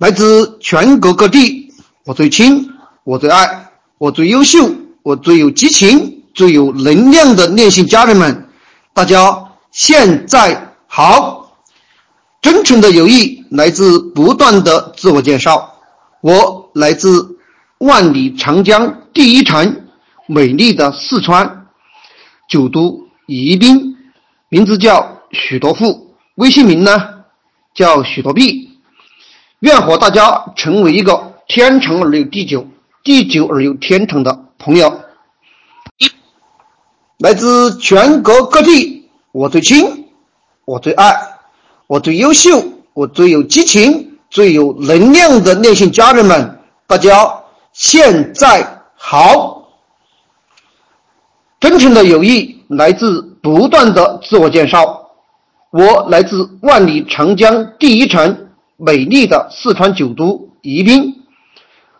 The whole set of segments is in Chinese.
来自全国各地，我最亲，我最爱，我最优秀，我最有激情、最有能量的练习家人们，大家现在好！真诚的友谊来自不断的自我介绍，我来自万里长江第一城，美丽的四川九都宜宾，名字叫许多富，微信名呢叫许多币。愿和大家成为一个天长而有地久、地久而有天长的朋友。来自全国各地，我最亲，我最爱，我最优秀，我最有激情、最有能量的内心家人们，大家现在好！真诚的友谊来自不断的自我介绍，我来自万里长江第一城。美丽的四川九都宜宾，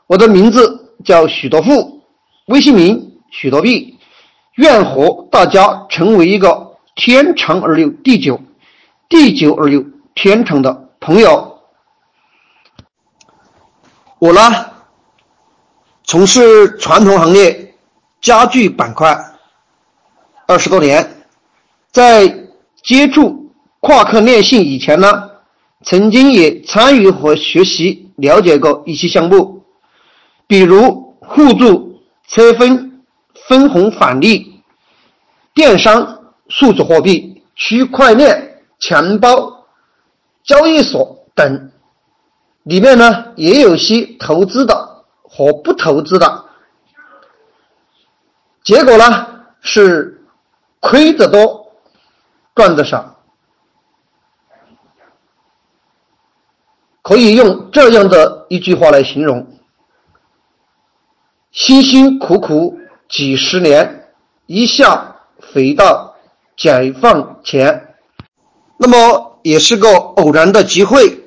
我的名字叫许多富，微信名许多币，愿和大家成为一个天长而有地久、地久而有天长的朋友。我呢，从事传统行业家具板块二十多年，在接触夸克链信以前呢。曾经也参与和学习了解过一些项目，比如互助、车分、分红返利、电商、数字货币、区块链、钱包、交易所等。里面呢也有些投资的和不投资的，结果呢是亏得多，赚得少。可以用这样的一句话来形容：辛辛苦苦几十年，一下回到解放前。那么也是个偶然的机会，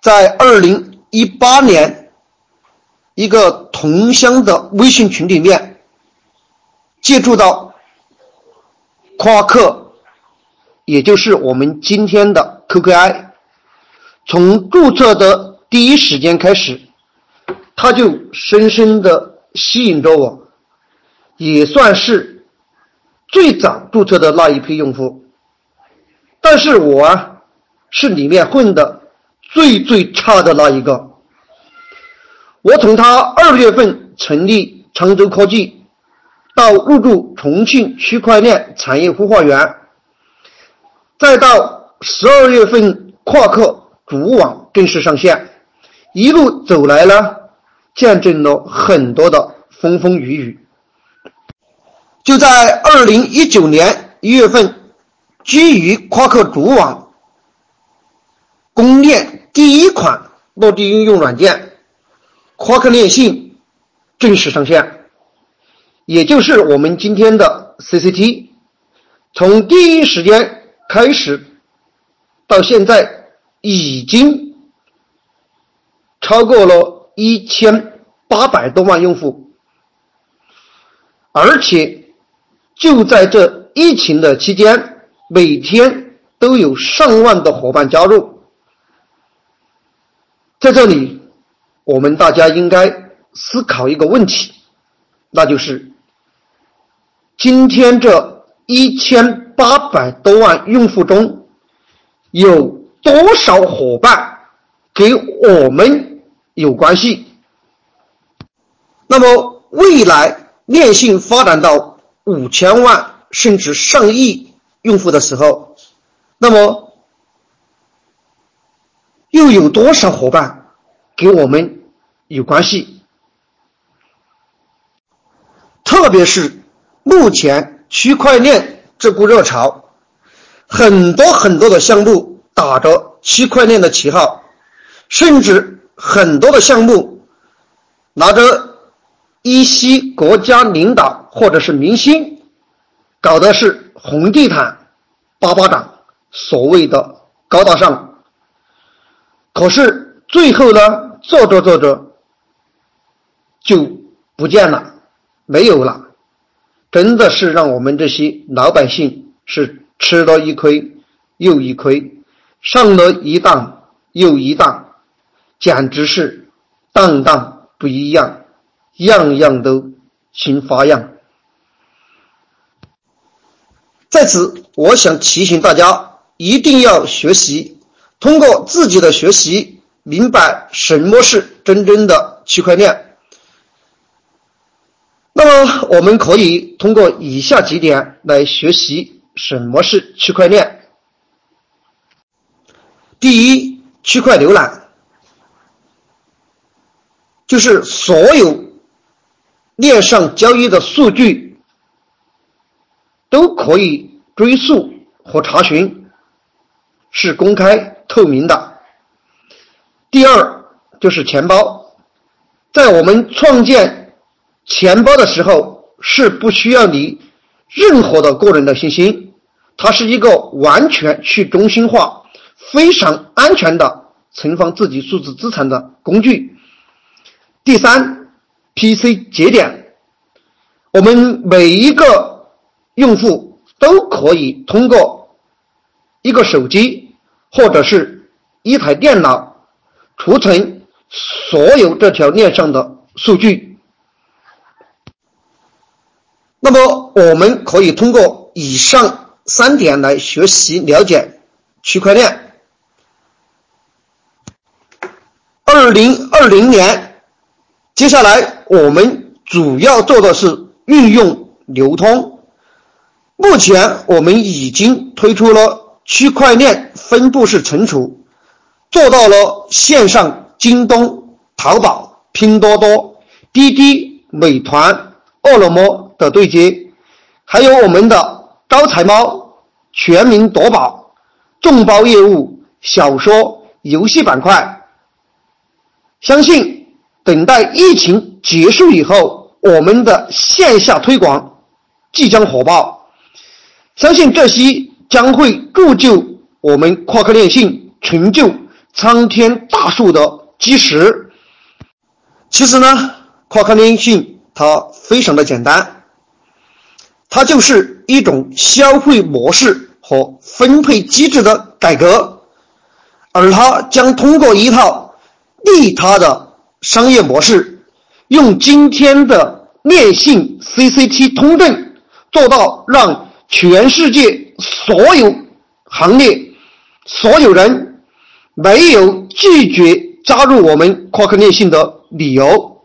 在二零一八年一个同乡的微信群里面，借助到夸克，也就是我们今天的 QQI。从注册的第一时间开始，他就深深的吸引着我，也算是最早注册的那一批用户。但是我啊，是里面混的最最差的那一个。我从他二月份成立常州科技，到入驻重庆区块链产业孵化园，再到十二月份夸克。主网正式上线，一路走来呢，见证了很多的风风雨雨。就在二零一九年一月份，基于夸克主网公链第一款落地应用软件——夸克链信正式上线，也就是我们今天的 CCT。从第一时间开始到现在。已经超过了一千八百多万用户，而且就在这疫情的期间，每天都有上万的伙伴加入。在这里，我们大家应该思考一个问题，那就是今天这一千八百多万用户中有。多少伙伴给我们有关系？那么未来链信发展到五千万甚至上亿用户的时候，那么又有多少伙伴给我们有关系？特别是目前区块链这股热潮，很多很多的项目。打着区块链的旗号，甚至很多的项目拿着一些国家领导或者是明星搞的是红地毯、八巴掌，所谓的高大上。可是最后呢，做着做着就不见了，没有了，真的是让我们这些老百姓是吃了一亏又一亏。上了一当又一当，简直是当当不一样，样样都新花样。在此，我想提醒大家，一定要学习，通过自己的学习，明白什么是真正的区块链。那么，我们可以通过以下几点来学习什么是区块链。第一，区块浏览，就是所有链上交易的数据都可以追溯和查询，是公开透明的。第二，就是钱包，在我们创建。钱包的时候是不需要你任何的个人的信息，它是一个完全去中心化、非常安全的存放自己数字资产的工具。第三，PC 节点，我们每一个用户都可以通过一个手机或者是一台电脑储存所有这条链上的数据。那么，我们可以通过以上三点来学习了解区块链。二零二零年，接下来我们主要做的是运用流通。目前，我们已经推出了区块链分布式存储，做到了线上京东、淘宝、拼多多、滴滴、美团、饿了么。的对接，还有我们的招财猫、全民夺宝、众包业务、小说、游戏板块。相信等待疫情结束以后，我们的线下推广即将火爆。相信这些将会铸就我们跨克链信成就苍天大树的基石。其实呢，跨克链信它非常的简单。它就是一种消费模式和分配机制的改革，而它将通过一套利他的商业模式，用今天的链信 CCT 通证，做到让全世界所有行业、所有人没有拒绝加入我们夸克链信的理由。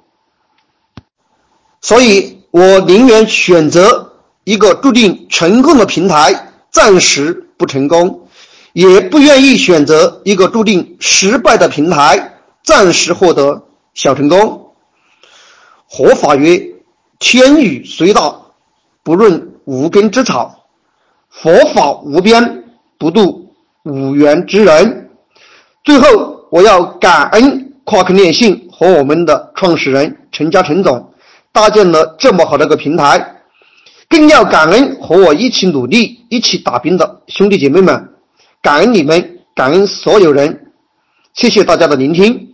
所以我宁愿选择。一个注定成功的平台暂时不成功，也不愿意选择一个注定失败的平台暂时获得小成功。佛法曰：“天雨虽大，不润无根之草；佛法无边，不渡无缘之人。”最后，我要感恩夸克链信和我们的创始人陈家陈总搭建了这么好的一个平台。更要感恩和我一起努力、一起打拼的兄弟姐妹们，感恩你们，感恩所有人，谢谢大家的聆听。